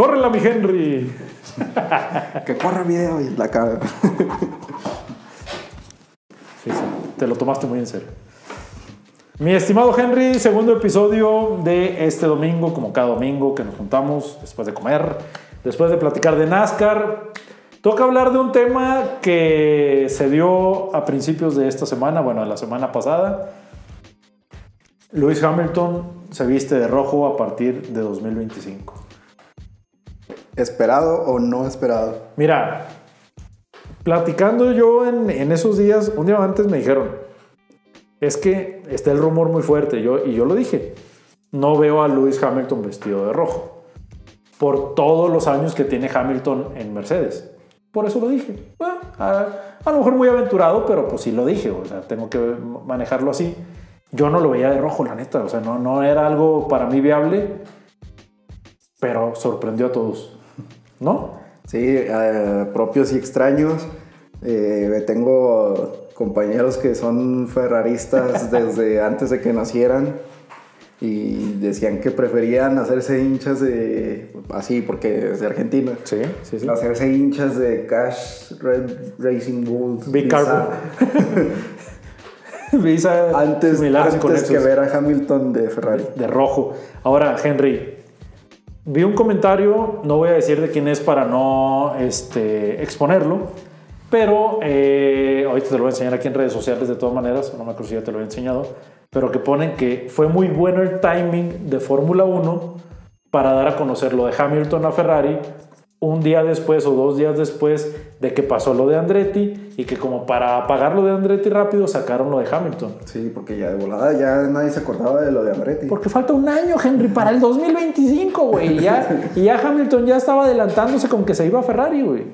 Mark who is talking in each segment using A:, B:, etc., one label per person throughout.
A: ¡Córrela, mi Henry!
B: que corra video y la cara.
A: sí, sí, te lo tomaste muy en serio. Mi estimado Henry, segundo episodio de este domingo, como cada domingo que nos juntamos después de comer, después de platicar de NASCAR. Toca hablar de un tema que se dio a principios de esta semana, bueno, la semana pasada. Lewis Hamilton se viste de rojo a partir de 2025.
B: ¿Esperado o no esperado?
A: Mira, platicando yo en, esos días, un día antes me dijeron, es que está el rumor muy fuerte, y yo lo dije, no veo a Lewis Hamilton vestido de rojo, por todos los años que tiene Hamilton en Mercedes. Por eso lo dije. a, a, lo mejor muy aventurado, pero pues sí lo dije, o sea, tengo que manejarlo así. Yo no lo veía de rojo, la neta, o sea, no, no era algo para mí viable, pero sorprendió a todos, ¿no?
B: Sí, eh, propios y extraños. Eh, tengo compañeros que son ferraristas desde antes de que nacieran y decían que preferían hacerse hinchas de así porque es de Argentina
A: sí, sí, sí.
B: hacerse hinchas de Cash Red Racing Bulls
A: Big Carbo Visa
B: antes, antes que ver a Hamilton de Ferrari
A: de rojo ahora Henry vi un comentario no voy a decir de quién es para no este, exponerlo pero eh, ahorita te lo voy a enseñar aquí en redes sociales de todas maneras, no me acuerdo si ya te lo he enseñado, pero que ponen que fue muy bueno el timing de Fórmula 1 para dar a conocer lo de Hamilton a Ferrari un día después o dos días después de que pasó lo de Andretti y que como para apagar lo de Andretti rápido sacaron lo de Hamilton.
B: Sí, porque ya de volada ya nadie se acordaba de lo de Andretti.
A: Porque falta un año, Henry, para el 2025, güey. Y ya, y ya Hamilton ya estaba adelantándose con que se iba a Ferrari, güey.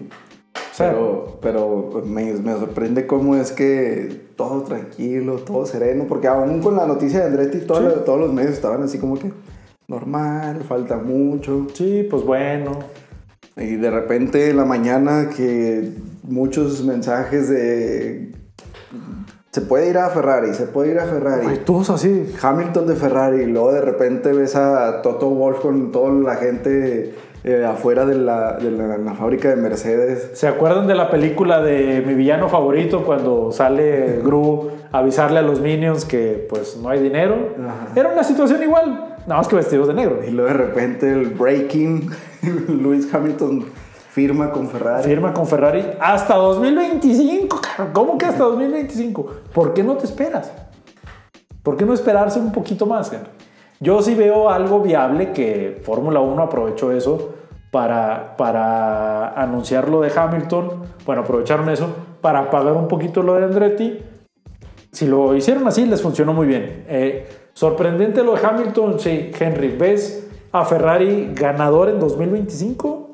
B: Pero, pero me, me, sorprende cómo es que todo tranquilo, todo sereno, porque aún con la noticia de Andretti, todo, sí. todos los medios estaban así como que normal, falta mucho.
A: Sí, pues bueno.
B: Y de repente en la mañana que muchos mensajes de... Se puede ir a Ferrari, se puede ir a Ferrari.
A: Ay, todos así.
B: Hamilton de Ferrari, y luego de repente ves a Toto Wolf con toda la gente eh, afuera de, la, de la, la, fábrica de Mercedes.
A: ¿Se acuerdan de la película de mi villano favorito cuando sale Gru a avisarle a los minions que pues no hay dinero? Ajá. Era una situación igual, nada más que vestidos de negro.
B: Y luego de repente el breaking, Lewis Hamilton firma con Ferrari.
A: Firma con Ferrari hasta 2025, ¿cómo que hasta 2025? ¿Por qué no te esperas? ¿Por qué no esperarse un poquito más, Henry? Yo sí veo algo viable que Fórmula 1 aprovechó eso para, para anunciar lo de Hamilton. Bueno, aprovecharon eso para pagar un poquito lo de Andretti. Si lo hicieron así, les funcionó muy bien. Eh, sorprendente lo de Hamilton, sí, Henry. ¿Ves a Ferrari ganador en 2025?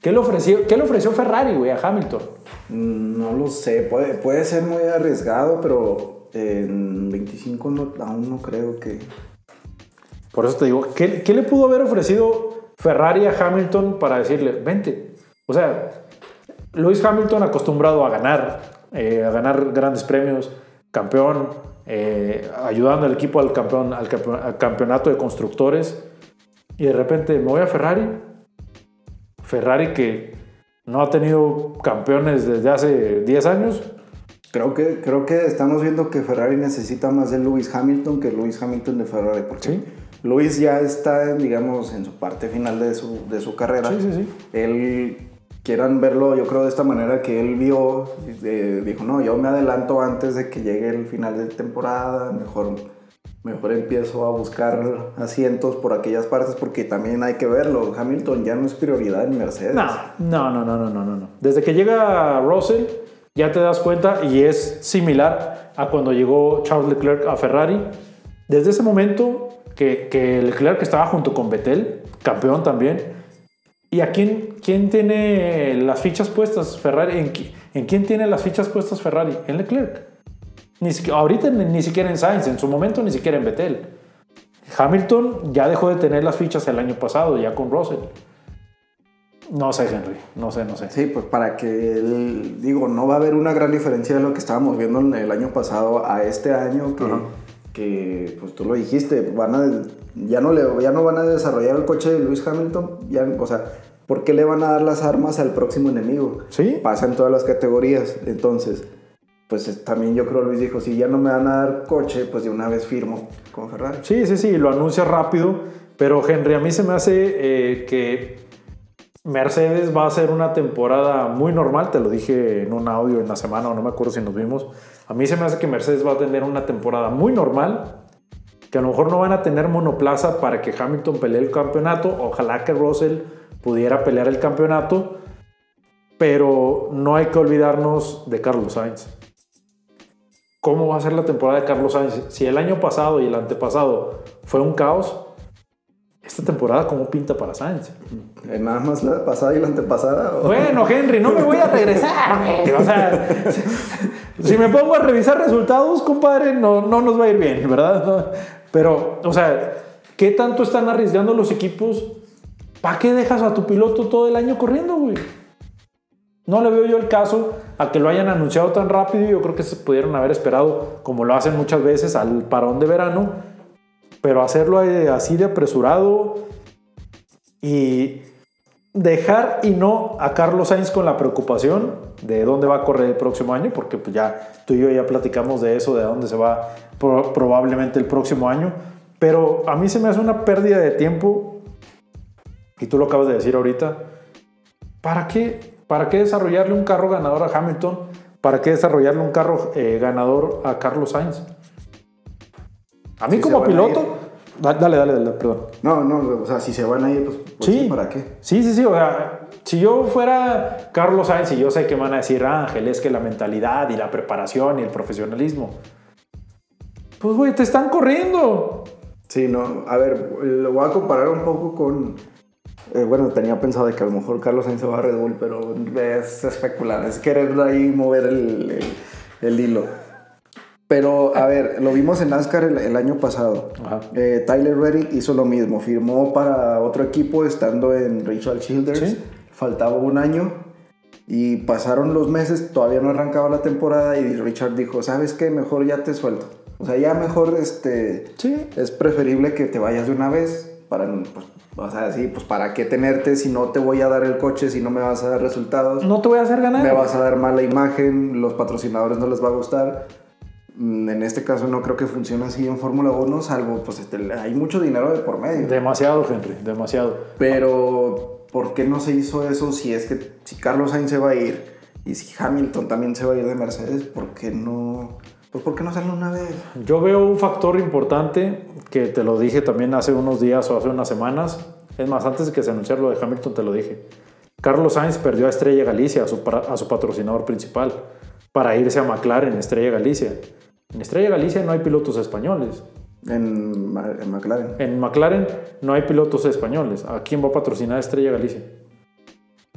A: ¿Qué le ofreció, qué le ofreció Ferrari, güey, a Hamilton?
B: No lo sé, puede, puede ser muy arriesgado, pero en 25 no, aún no creo que,
A: por eso te digo, ¿qué, ¿qué, le pudo haber ofrecido Ferrari a Hamilton para decirle, vente? O sea, Lewis Hamilton acostumbrado a ganar, eh, a ganar grandes premios, campeón, eh, ayudando al equipo al, campeón, al, al campeonato de constructores, y de repente me voy a Ferrari. Ferrari que no ha tenido campeones desde hace 10 años.
B: Creo que, creo que estamos viendo que Ferrari necesita más de Lewis Hamilton que Lewis Hamilton de Ferrari. Porque
A: Sí.
B: Luis ya está, digamos, en su parte final de su, de su carrera.
A: Sí, sí, sí.
B: Él, quieran verlo, yo creo, de esta manera que él vio, eh, dijo, no, yo me adelanto antes de que llegue el final de temporada, mejor, mejor empiezo a buscar asientos por aquellas partes, porque también hay que verlo, Hamilton ya no es prioridad en Mercedes.
A: No, no, no, no, no, no, no. Desde que llega Russell, ya te das cuenta, y es similar a cuando llegó Charles Leclerc a Ferrari. Desde ese momento que, que Leclerc estaba junto con Vettel, campeón también. ¿Y a quién, quién tiene las fichas puestas Ferrari? ¿En, ¿En, quién tiene las fichas puestas Ferrari? En Leclerc. Ni siquiera, ahorita ni, ni, siquiera en Sainz, en su momento ni siquiera en Vettel. Hamilton ya dejó de tener las fichas el año pasado, ya con Russell. No sé, Henry, no sé, no sé.
B: Sí, pues para que, el, digo, no va a haber una gran diferencia de lo que estábamos viendo en el año pasado a este año, que, uh -huh. que pues tú lo dijiste, van a, ya, no le, ya no van a desarrollar el coche de Lewis Hamilton, ya, o sea, ¿por qué le van a dar las armas al próximo enemigo?
A: Sí.
B: Pasa en todas las categorías, entonces, pues también yo creo Luis dijo, si ya no me van a dar coche, pues de una vez firmo con Ferrari.
A: Sí, sí, sí, lo anuncia rápido, pero Henry, a mí se me hace eh, que Mercedes va a ser una temporada muy normal, te lo dije en un audio en la semana o no me acuerdo si nos vimos. A mí se me hace que Mercedes va a tener una temporada muy normal, que a lo mejor no van a tener monoplaza para que Hamilton pelee el campeonato, ojalá que Russell pudiera pelear el campeonato, pero no hay que olvidarnos de Carlos Sainz. ¿Cómo va a ser la temporada de Carlos Sainz? Si el año pasado y el antepasado fue un caos, esta temporada cómo pinta para Sainz.
B: Nada más la pasada y la antepasada. ¿o?
A: Bueno, Henry, no me voy a regresar. O sea, si me pongo a revisar resultados, compadre, no, no nos va a ir bien, ¿verdad? Pero, o sea, ¿qué tanto están arriesgando los equipos? ¿Para qué dejas a tu piloto todo el año corriendo, güey? No le veo yo el caso a que lo hayan anunciado tan rápido. Yo creo que se pudieron haber esperado, como lo hacen muchas veces, al parón de verano. Pero hacerlo así de apresurado y dejar y no a Carlos Sainz con la preocupación de dónde va a correr el próximo año, porque pues ya tú y yo ya platicamos de eso, de dónde se va pro- probablemente el próximo año. Pero a mí se me hace una pérdida de tiempo, y tú lo acabas de decir ahorita, ¿para qué, para qué desarrollarle un carro ganador a Hamilton? ¿Para qué desarrollarle un carro eh, ganador a Carlos Sainz? A mí como
B: a
A: piloto... Dale, dale, dale, perdón.
B: No, no, o sea, si se van a ir, pues, pues
A: Sí.
B: sí, ¿para qué?
A: Sí, sí, sí. O sea, si yo fuera Carlos Sainz y yo sé que van a decir, Ángel, es que la mentalidad y la preparación y el profesionalismo. Pues, güey, te están corriendo.
B: Sí, no, a ver, lo voy a comparar un poco con... eh, bueno, tenía pensado de que a lo mejor Carlos Sainz se va a Red Bull, pero es especular, es querer ahí mover el, el- el hilo. Pero, a ver, lo vimos en NASCAR el, el año pasado. Eh, Tyler Reddick hizo lo mismo, firmó para otro equipo estando en Richard Childers.
A: Sí.
B: Faltaba un año y pasaron los meses, todavía no arrancaba la temporada y Richard dijo, ¿sabes qué? Mejor ya te suelto. O sea, ya mejor este,
A: Sí.
B: es preferible que te vayas de una vez para, pues, o sea, sí, pues para qué tenerte si no te voy a dar el coche, si no me vas a dar resultados,
A: No te voy a hacer ganar.
B: me vas a dar mala imagen, los patrocinadores no les va a gustar. Mm, En este caso no creo que funcione así en Fórmula 1, salvo pues este, hay mucho dinero de por medio.
A: Demasiado, Henry, demasiado.
B: Pero, ¿por qué no se hizo eso si es que si Carlos Sainz se va a ir y si Hamilton también se va a ir de Mercedes? ¿Por qué no? Pues, ¿por qué no salen una vez?
A: Yo veo un factor importante que te lo dije también hace unos días o hace unas semanas. Es más, antes de que se anunciara lo de Hamilton, te lo dije. Carlos Sainz perdió a Estrella Galicia, a su, pra- a su patrocinador principal, para irse a McLaren, Estrella Galicia. En Estrella Galicia no hay pilotos españoles.
B: En, McLaren.
A: En McLaren no hay pilotos españoles. ¿A quién va a patrocinar Estrella Galicia?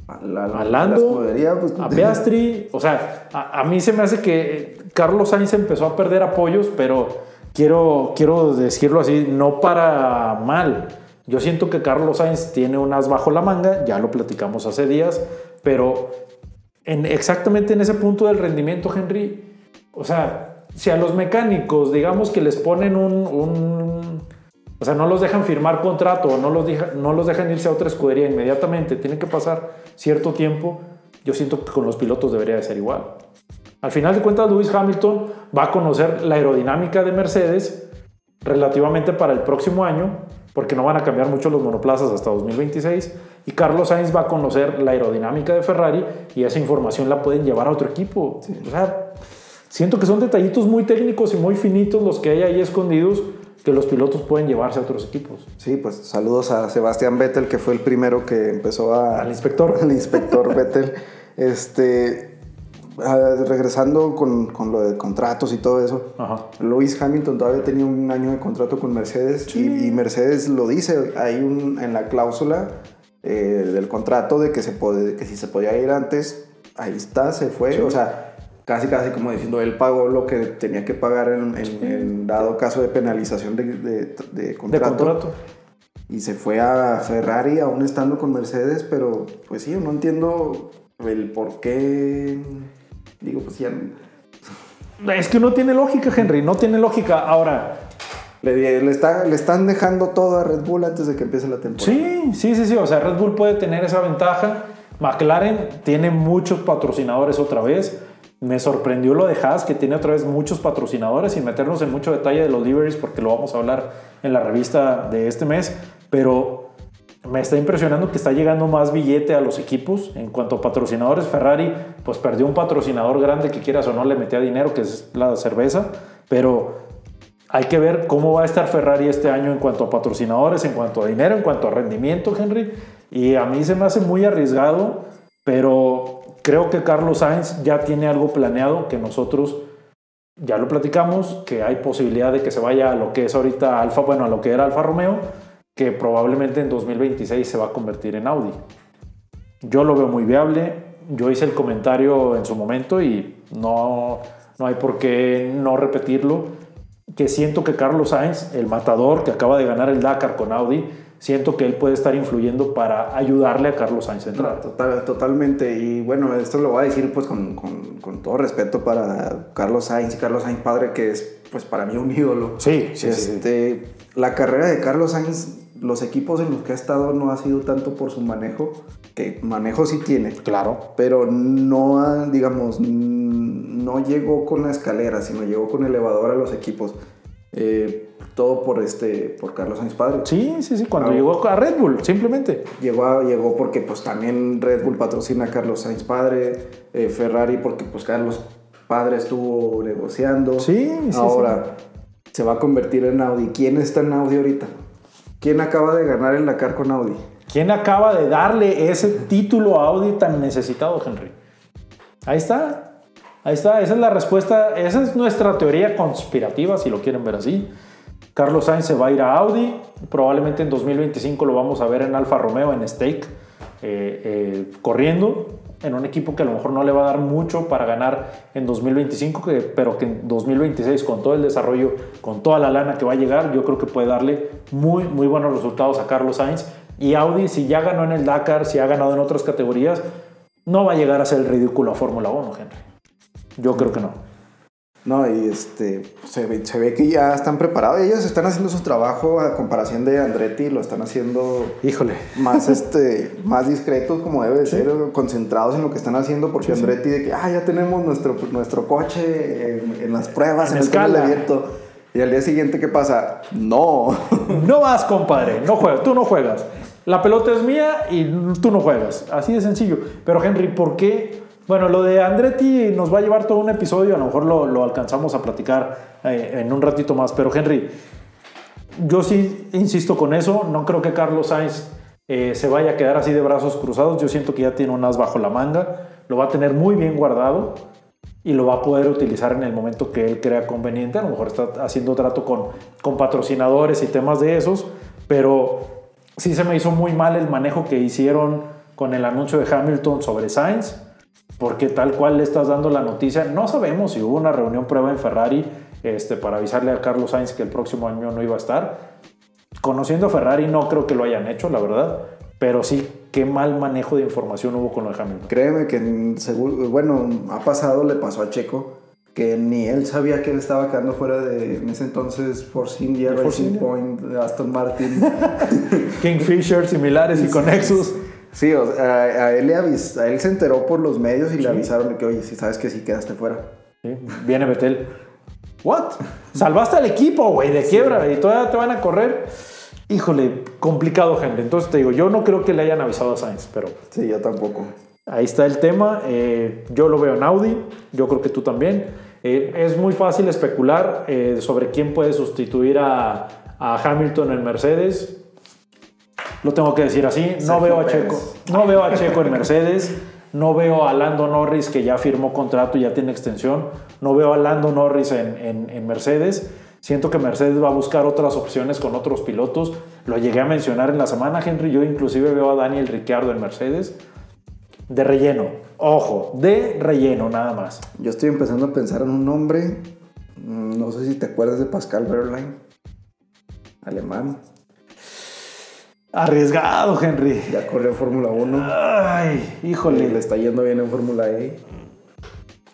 B: A la, la-
A: A Lando,
B: la escudería, pues,
A: A Piastri. O sea, a, a mí se me hace que Carlos Sainz empezó a perder apoyos, pero quiero, quiero decirlo así, no para mal. Yo siento que Carlos Sainz tiene un as bajo la manga, ya lo platicamos hace días, pero en, exactamente en ese punto del rendimiento, Henry, o sea, si a los mecánicos, digamos que les ponen un, o sea, no los dejan firmar contrato no los, deja- no los dejan irse a otra escudería inmediatamente, tienen que pasar cierto tiempo, yo siento que con los pilotos debería de ser igual. Al final de cuentas, Lewis Hamilton va a conocer la aerodinámica de Mercedes relativamente para el próximo año, porque no van a cambiar mucho los monoplazas hasta 2026, y Carlos Sainz va a conocer la aerodinámica de Ferrari y esa información la pueden llevar a otro equipo. O sea, siento que son detallitos muy técnicos y muy finitos los que hay ahí escondidos que los pilotos pueden llevarse a otros equipos.
B: Sí, pues saludos a Sebastián Vettel, que fue el primero que empezó a...
A: Al inspector.
B: al inspector Vettel. Este, regresando con, con lo de contratos y todo eso.
A: Ajá.
B: Lewis Hamilton todavía tenía un año de contrato con Mercedes y, y Mercedes lo dice, hay un, en la cláusula eh, del contrato de que, se puede, que si se podía ir antes, ahí está, se fue, o sea, casi casi como diciendo, él pagó lo que tenía que pagar en, en- en dado caso de penalización de, de- de
A: De
B: contrato.
A: contrato.
B: Y se fue a Ferrari aún estando con Mercedes, pero pues sí, no entiendo el por qué. Digo, pues ya.
A: Es que no tiene lógica, Henry, no tiene lógica. Ahora,
B: Le, le, está- le están dejando todo a Red Bull antes de que empiece la temporada.
A: Sí, sí, sí, sí. O sea, Red Bull puede tener esa ventaja. McLaren tiene muchos patrocinadores otra vez. Me sorprendió lo de Haas, que tiene otra vez muchos patrocinadores, sin meternos en mucho detalle de los liveries, porque lo vamos a hablar en la revista de este mes. Pero me está impresionando que está llegando más billete a los equipos. En cuanto a patrocinadores, Ferrari, pues perdió un patrocinador grande que quieras o no le metía dinero, que es la cerveza. Pero hay que ver cómo va a estar Ferrari este año en cuanto a patrocinadores, en cuanto a dinero, en cuanto a rendimiento, Henry. Y a mí se me hace muy arriesgado, pero creo que Carlos Sainz ya tiene algo planeado que nosotros ya lo platicamos, que hay posibilidad de que se vaya a lo que es ahorita Alfa, bueno, a lo que era Alfa Romeo, que probablemente en 2026 se va a convertir en Audi. Yo lo veo muy viable. Yo hice el comentario en su momento y no, no hay por qué no repetirlo. Que siento que Carlos Sainz, el matador que acaba de ganar el Dakar con Audi, siento que él puede estar influyendo para ayudarle a Carlos Sainz a entrar.
B: total- totalmente. Y bueno, esto lo voy a decir pues con, con- con todo respeto para Carlos Sainz y Carlos Sainz padre, que es pues para mí un ídolo.
A: Sí, sí, sí.
B: Este, La carrera de Carlos Sainz, los equipos en los que ha estado no ha sido tanto por su manejo, que manejo sí tiene,
A: Claro.
B: pero no, ha, digamos, no llegó con la escalera, sino llegó con elevador a los equipos. Eh, todo por, este, por Carlos Sainz padre.
A: Sí, sí, sí. Cuando
B: Ah.
A: llegó a Red Bull, simplemente.
B: Llegó, a- llegó porque pues también Red Bull patrocina a Carlos Sainz padre, eh, Ferrari porque pues Carlos padre estuvo negociando.
A: Sí, sí,
B: Ahora se va a convertir en Audi. ¿Quién está en Audi ahorita? ¿Quién acaba de ganar el Dakar con Audi?
A: ¿Quién acaba de darle ese título a Audi tan necesitado, Henry? Ahí está. Ahí está. Esa es la respuesta. Esa es nuestra teoría conspirativa, si lo quieren ver así. Carlos Sainz se va a ir a Audi. Probablemente en 2025 lo vamos a ver en Alfa Romeo, en Stake, eh, eh, corriendo en un equipo que a lo mejor no le va a dar mucho para ganar en 2025, que- pero que en 2026 con todo el desarrollo, con toda la lana que va a llegar, yo creo que puede darle muy, muy buenos resultados a Carlos Sainz. Y Audi, si ya ganó en el Dakar, si ha ganado en otras categorías, no va a llegar a ser el ridículo a Fórmula 1, Henry. Yo creo que no.
B: No, y este, se ve, se ve que ya están preparados. Ellos están haciendo su trabajo a comparación de Andretti, lo están haciendo
A: Híjole.
B: más, este, más discretos como debe de ser, concentrados en lo que están haciendo, porque Andretti de que, ah, ya tenemos nuestro, nuestro coche en, en las pruebas,
A: En
B: en, el
A: escala.
B: abierto. Y al día siguiente, ¿qué pasa? No.
A: No vas, compadre. No juegas. Tú no juegas. La pelota es mía y tú no juegas. Así de sencillo. Pero Henry, ¿por qué? Bueno, lo de Andretti nos va a llevar todo un episodio. A lo mejor lo, lo alcanzamos a platicar eh, en un ratito más. Pero Henry, yo sí insisto con eso. No creo que Carlos Sainz eh, se vaya a quedar así de brazos cruzados. Yo siento que ya tiene un as bajo la manga. Lo va a tener muy bien guardado y lo va a poder utilizar en el momento que él crea conveniente. A lo mejor está haciendo trato con, con patrocinadores y temas de esos, pero sí se me hizo muy mal el manejo que hicieron con el anuncio de Hamilton sobre Sainz, porque tal cual le estás dando la noticia, no sabemos si hubo una reunión prueba en Ferrari este, para avisarle a Carlos Sainz que el próximo año no iba a estar. Conociendo a Ferrari no creo que lo hayan hecho, la verdad, pero sí qué mal manejo de información hubo con lo de Hamilton.
B: Créeme que, seguro, bueno, ha pasado, le pasó a Checo, que ni él sabía que él estaba quedando fuera de, en ese entonces, Force India,
A: Force
B: Racing
A: India.
B: Point, Aston Martin.
A: Kingfisher, similares y conexos.
B: Sí, o sea, a, él le avis, a él se enteró por los medios y le avisaron de que, oye, si sabes que sí quedaste fuera.
A: Sí, Viene Betel. ¿What? Salvaste al equipo, güey, de quiebra y todavía te van a correr. Híjole, complicado, Henry. Entonces te digo, yo no creo que le hayan avisado a Sainz, pero
B: Sí, yo tampoco.
A: ahí está el tema. Eh, yo lo veo en Audi, yo creo que tú también. Eh, es muy fácil especular eh, sobre quién puede sustituir a, a Hamilton en Mercedes. Lo tengo que decir así. No veo a. Checo. No veo a Checo en Mercedes. No veo a Lando Norris que ya firmó contrato y ya tiene extensión. No veo a Lando Norris en, en- en Mercedes. Siento que Mercedes va a buscar otras opciones con otros pilotos. Lo llegué a mencionar en la semana, Henry. Yo inclusive veo a Daniel Ricciardo en Mercedes. De relleno. Ojo, de relleno nada más.
B: Yo estoy empezando a pensar en un nombre. mm, No sé si te acuerdas de Pascal Wehrlein. Alemán.
A: Arriesgado, Henry.
B: Ya corrió Fórmula 1.
A: Ay,
B: Le
A: híjole.
B: está yendo bien en Fórmula E.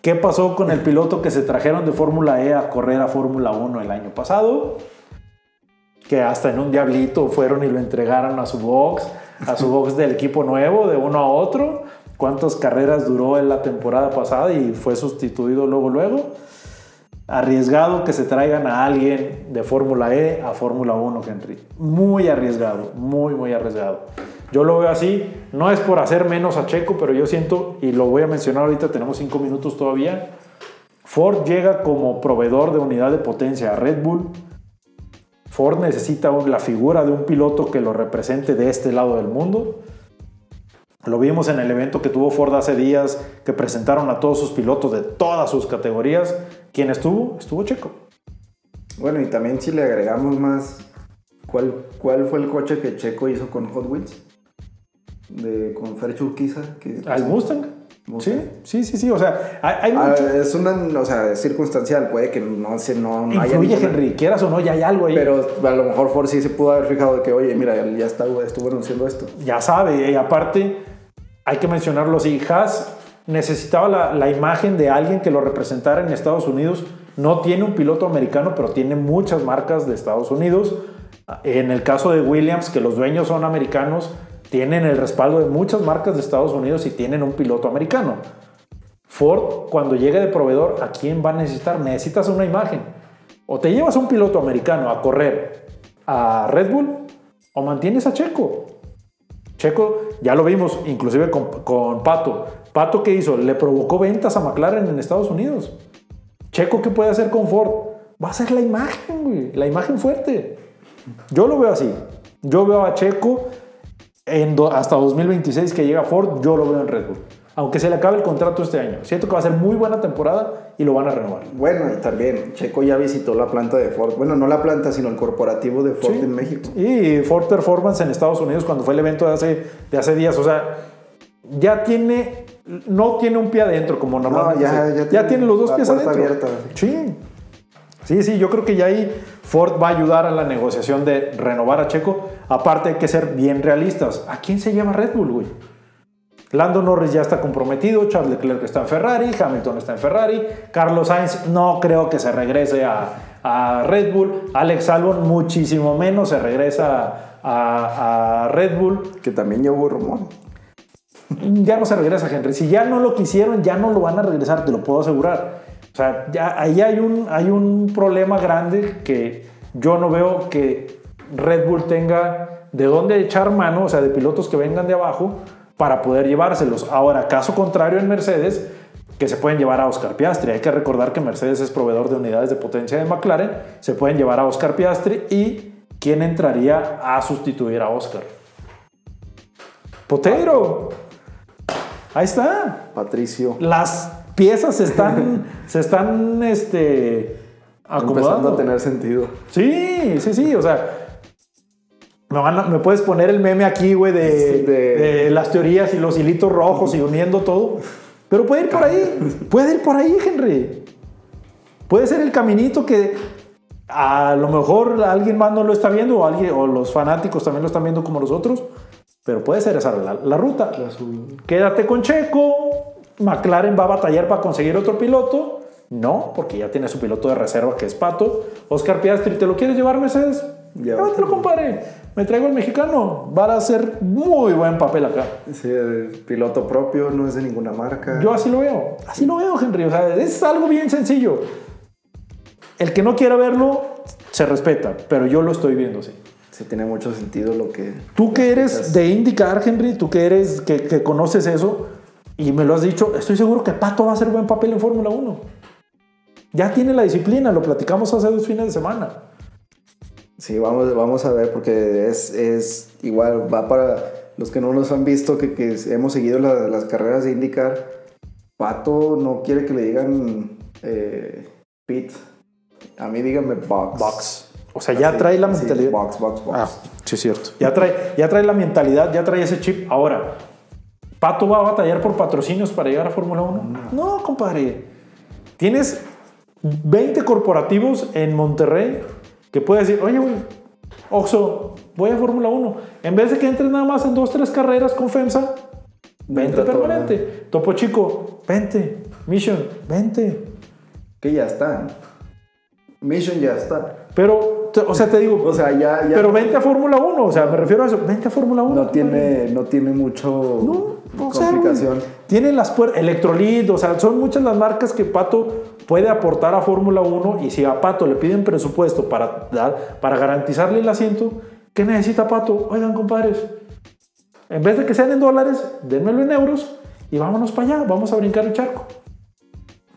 A: ¿Qué pasó con el piloto que se trajeron de Fórmula E a correr a Fórmula 1 el año pasado? que hasta en un diablito fueron y lo entregaron a su box, a su box del equipo nuevo, de uno a otro. ¿Cuántas carreras duró en la temporada pasada y fue sustituido luego, luego? Arriesgado que se traigan a alguien de Fórmula E a Fórmula 1, Henry. Muy arriesgado, muy, muy arriesgado. Yo lo veo así, no es por hacer menos a Checo, pero yo siento, y lo voy a mencionar ahorita, tenemos cinco minutos todavía, Ford llega como proveedor de unidad de potencia a Red Bull. Ford necesita la figura de un piloto que lo represente de este lado del mundo. Lo vimos en el evento que tuvo Ford hace días, que presentaron a todos sus pilotos de todas sus categorías. ¿Quién estuvo? Estuvo Checo.
B: Bueno, y también si le agregamos más, ¿cuál, cuál fue el coche que Checo hizo con Hot Wheels? De, con quizá. Que,
A: ¿Al Mustang? Sí, sí, sí, sí. O sea, hay, hay
B: Ah,
A: mucho-
B: es una, o sea, es circunstancial, puede que no, se, no, no haya
A: Influye,
B: ninguna-
A: Henry, quieras o no, ya hay algo ahí.
B: Pero a lo mejor Ford sí se pudo haber fijado de que, oye, mira, ya está, estuvo anunciando esto.
A: ya sabe, y aparte, hay que mencionarlo así, Haas necesitaba la, imagen de alguien que lo representara en Estados Unidos. No tiene un piloto americano, pero tiene muchas marcas de Estados Unidos. En el caso de Williams, que los dueños son americanos, tienen el respaldo de muchas marcas de Estados Unidos y tienen un piloto americano. Ford, cuando llegue de proveedor, ¿a quién va a necesitar? Necesitas una imagen. O te llevas un piloto americano a correr a Red Bull o mantienes a Checo. Checo, ya lo vimos, inclusive con, con Pato. Pato, ¿qué hizo? Le provocó ventas a McLaren en Estados Unidos. Checo, ¿qué puede hacer con Ford? Va a ser la imagen, güey. La imagen fuerte. Yo lo veo así. Yo veo a Checo en do- hasta 2026 que llega Ford, yo lo veo en Red Bull. Aunque se le acabe el contrato este año. Siento que va a ser muy buena temporada y lo van a renovar.
B: Bueno, y también Checo ya visitó la planta de Ford. Bueno, no la planta, sino el corporativo de Ford
A: Sí.
B: en México.
A: Y Ford Performance en Estados Unidos cuando fue el evento de hace, de hace días. O sea, ya tiene, no tiene un pie adentro como normalmente.
B: ya-
A: se-
B: ya tiene
A: tiene los dos
B: la
A: pies adentro.
B: abierta.
A: Sí. Sí, sí, yo creo que ya ahí Ford va a ayudar a la negociación de renovar a Checo. Aparte hay que ser bien realistas. ¿A quién se lleva Red Bull, güey? Lando Norris ya está comprometido, Charles Leclerc está en Ferrari, Hamilton está en Ferrari, Carlos Sainz no creo que se regrese a, a Red Bull, Alex Albon muchísimo menos se regresa a, a Red Bull,
B: Que también ya hubo rumor.
A: ya no se regresa Henry, si ya no lo quisieron ya no lo van a regresar, te lo puedo asegurar. O sea, ya ahí hay un, hay un problema grande que yo no veo que Red Bull tenga de dónde echar mano, o sea, de pilotos que vengan de abajo para poder llevárselos. Ahora, caso contrario en Mercedes, que se pueden llevar a Oscar Piastri. Hay que recordar que Mercedes es proveedor de unidades de potencia de McLaren. Se pueden llevar a Oscar Piastri y ¿quién entraría a sustituir a Oscar? Potero. Ahí está.
B: Patricio.
A: Las piezas se están, se están este,
B: Empezando
A: acomodando.
B: a tener sentido.
A: Sí, sí, sí, o sea, me, van a- me puedes poner el meme aquí, güey, de,
B: Sí, de-
A: de las teorías y los hilitos rojos y uniendo todo, pero puede ir por ahí, puede ir por ahí, Henry. Puede ser el caminito que a lo mejor alguien más no lo está viendo o, alguien, o los fanáticos también lo están viendo como nosotros, pero puede ser esa la, la ruta. Quédate con Checo, McLaren va a batallar para conseguir otro piloto. No, porque ya tiene su piloto de reserva que es Pato. Oscar Piastri, ¿te lo quieres llevar, Mercedes?
B: Llévatelo.
A: Compadre. Me traigo el mexicano. Va a hacer muy buen papel acá.
B: Sí, el piloto propio, no es de ninguna marca.
A: Yo así lo veo. Así lo veo, Henry. O sea, es algo bien sencillo. El que no quiera verlo, se respeta, pero yo lo estoy viendo, sí.
B: Sí, tiene mucho sentido lo que.
A: Tú que eres de indicar, Henry, tú que eres, que, que conoces eso, y me lo has dicho, estoy seguro que Pato va a hacer buen papel en Fórmula 1. Ya tiene la disciplina, lo platicamos hace dos fines de semana.
B: Sí, vamos, vamos a ver, porque es, es igual, va para los que no nos han visto, que, que hemos seguido la- las carreras de IndyCar. Pato no quiere que le digan eh, Pit. A mí díganme Box.
A: Box. O sea, ya
B: Así,
A: trae la
B: así,
A: mentalidad.
B: Box, box, box.
A: Ah, sí, es cierto. Ya trae, ya trae la mentalidad, ya trae ese chip. Ahora, ¿Pato va a batallar por patrocinios para llegar a Fórmula 1? No, compadre. Tienes 20 corporativos en Monterrey que puedes decir, oye, güey, Oxo, voy a Fórmula 1. En vez de que entres nada más en dos, tres carreras con FEMSA, vente
B: Entra todo,
A: permanente. Topo Chico, vente. Mission, vente.
B: Que ya están. Mission ya está.
A: Pero o sea, te digo,
B: O sea, ya, ya
A: pero vente a Fórmula 1, o sea, me refiero a eso, vente a Fórmula 1.
B: no tiene, no tiene mucho
A: No, o sea,
B: complicación.
A: güey, tiene las puertas, Electrolit, o sea, son muchas las marcas que Pato puede aportar a Fórmula 1 y si a Pato le piden presupuesto para, dar, para garantizarle el asiento, ¿qué necesita Pato? Oigan, compadres, en vez de que sean en dólares, denmelo en euros y vámonos para allá, vamos a brincar el charco.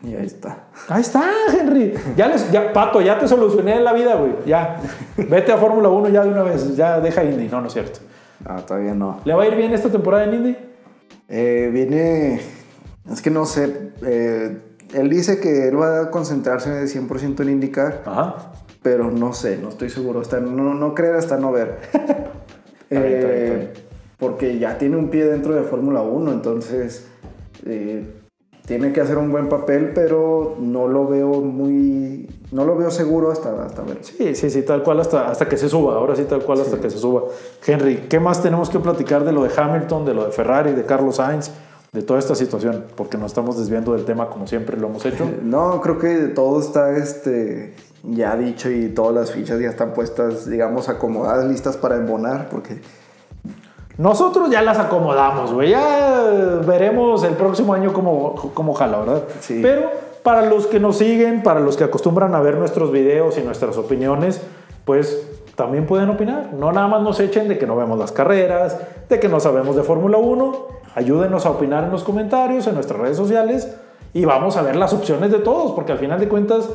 B: Y ahí está.
A: Ahí está, Henry. Ya les, ya, Pato, ya te solucioné la vida, güey. Ya. Vete a Fórmula 1 ya de una vez. Ya deja Indy. No, no es cierto.
B: Ah, todavía no.
A: ¿Le va a ir bien esta temporada en Indy?
B: Eh, viene. Es que no sé. eh, él dice que él va a concentrarse de 100% en indicar,
A: Ajá.
B: pero no sé, no estoy seguro. Hasta no, no creer hasta no ver. Eh, porque ya tiene un pie dentro de Fórmula 1, entonces eh, tiene que hacer un buen papel, pero no lo veo muy. No lo veo seguro hasta, hasta ver.
A: Sí, sí, sí, tal cual hasta, hasta que se suba. Ahora sí, tal cual hasta que se suba. Henry, ¿qué más tenemos que platicar de lo de Hamilton, de lo de Ferrari, de Carlos Sainz, de toda esta situación? Porque nos estamos desviando del tema como siempre lo hemos hecho.
B: No, creo que todo está este, ya dicho y todas las fichas ya están puestas, digamos, acomodadas, listas para embonar, porque
A: Nosotros ya las acomodamos, güey. Ya veremos el próximo año cómo, cómo jala, ¿verdad?
B: Sí.
A: Pero para los que nos siguen, para los que acostumbran a ver nuestros videos y nuestras opiniones, pues también pueden opinar. No nada más nos echen de que no vemos las carreras, de que no sabemos de Fórmula 1. Ayúdenos a opinar en los comentarios, en nuestras redes sociales y vamos a ver las opciones de todos, porque al final de cuentas,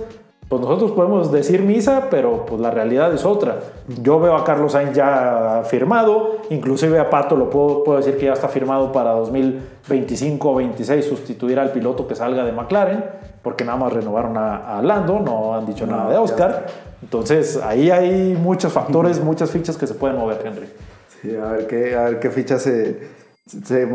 A: pues nosotros podemos decir misa, pero pues la realidad es otra. Yo veo a Carlos Sainz ya firmado, inclusive a Pato lo puedo, puedo decir que ya está firmado para 2025 o 26 sustituir al piloto que salga de McLaren, porque nada más renovaron a, a Lando, no han dicho
B: No,
A: nada de Oscar. Entonces ahí hay muchos factores, muchas fichas que se pueden mover, Henry.
B: sí, a ver qué, a ver qué fichas se, se-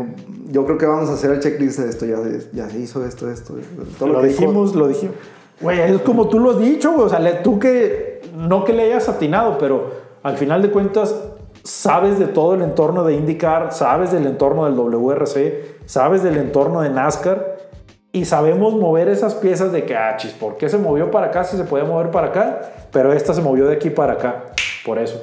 B: Yo creo que vamos a hacer el checklist de esto, ya se, ya se hizo esto, esto, todo
A: lo
B: dijo.
A: dijimos, lo dijimos. Güey, es como tú lo has dicho, güey. O sea, le- tú que, no que le hayas atinado, pero al final de cuentas sabes de todo el entorno de IndyCar, sabes del entorno del WRC, sabes del entorno de NASCAR y sabemos mover esas piezas de que, ah, chis, ¿por qué se movió para acá si se puede mover para acá? Pero esta se movió de aquí para acá, por eso.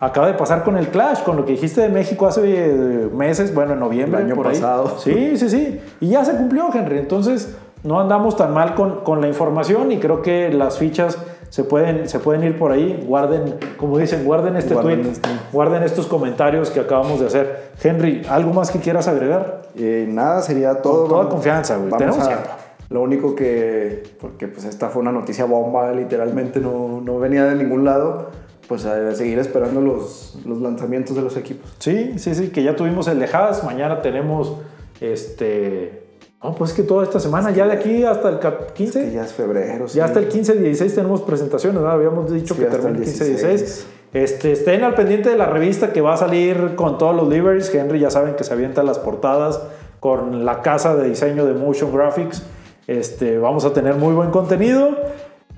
A: Acaba de pasar con el Clash, con lo que dijiste de México hace eh, meses, bueno, en noviembre.
B: El año
A: por ahí.
B: pasado.
A: Sí, sí, sí. Y ya se cumplió, Henry. Entonces, no andamos tan mal con, con la información y creo que las fichas se pueden, se pueden ir por ahí. Guarden, como dicen, guarden este
B: Guarden
A: tweet,
B: este.
A: guarden estos comentarios que acabamos de hacer. Henry, ¿algo más que quieras agregar?
B: Eh, nada, sería todo.
A: Con toda
B: Vamos-
A: confianza, güey. Tenemos
B: a-
A: tiempo.
B: Lo único que, porque pues esta fue una noticia bomba, literalmente no, no venía de ningún lado, pues a seguir esperando los, los lanzamientos de los equipos.
A: Sí, sí, sí, que ya tuvimos el de Haas. Mañana tenemos este. No, pues que toda esta semana, ya de aquí hasta el cap- 15.
B: Que ya es febrero. sí.
A: Ya hasta el 15-16 tenemos presentaciones, ¿no? Habíamos dicho
B: Sí,
A: que termina el
B: el
A: 15-16.
B: 16.
A: Este, estén al pendiente de la revista que va a salir con todos los liveries. Henry ya saben que se avienta las portadas con la casa de diseño de Motion Graphics. Este, vamos a tener muy buen contenido.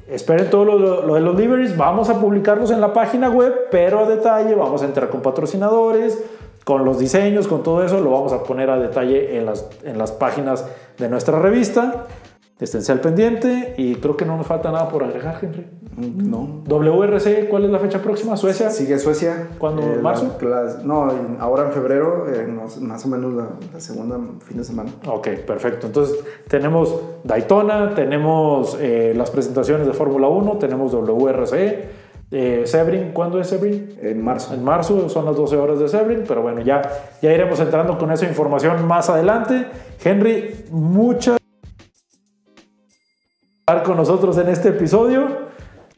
A: Esperen todo lo, lo- lo de los liveries. Vamos a publicarlos en la página web, pero a detalle. Vamos a entrar con patrocinadores, con los diseños, con todo eso. Lo vamos a poner a detalle en las, en las páginas de nuestra revista. Esténse al pendiente y creo que no nos falta nada por agregar, Henry.
B: Mm, No.
A: WRC, ¿cuál es la fecha próxima? ¿Suecia?
B: Sigue Suecia.
A: ¿Cuándo?
B: Eh, la-
A: ¿Marzo?
B: las- no, en- ahora en febrero, eh, más, más o menos la, la segunda fin de semana.
A: Ok, perfecto. Entonces tenemos Daytona, tenemos eh, las presentaciones de Fórmula 1, tenemos WRC, eh, Sebring, ¿cuándo es Sebring?
B: En marzo.
A: En marzo son las 12 horas de Sebring, pero bueno, ya, ya iremos entrando con esa información más adelante. Henry, muchas estar con nosotros en este episodio.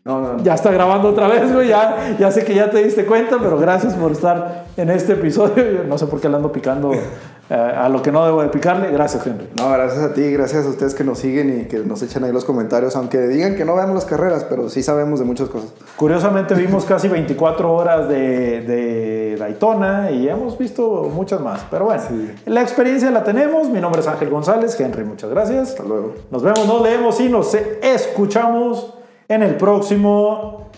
B: No, no,
A: Ya está grabando otra vez, güey. Ya, ya sé que ya te diste cuenta, pero gracias por estar en este episodio. Yo no sé por qué le ando picando eh, a lo que no debo de picarle. Gracias, Henry.
B: No, gracias a ti, gracias a ustedes que nos siguen y que nos echan ahí los comentarios, aunque digan que no vean las carreras, pero sí sabemos de muchas cosas.
A: Curiosamente vimos casi 24 horas de, de Daytona y hemos visto muchas más. Pero bueno,
B: Sí.
A: la experiencia la tenemos. Mi nombre es Ángel González. Henry, muchas gracias.
B: Hasta luego.
A: Nos vemos, nos leemos y nos escuchamos en el próximo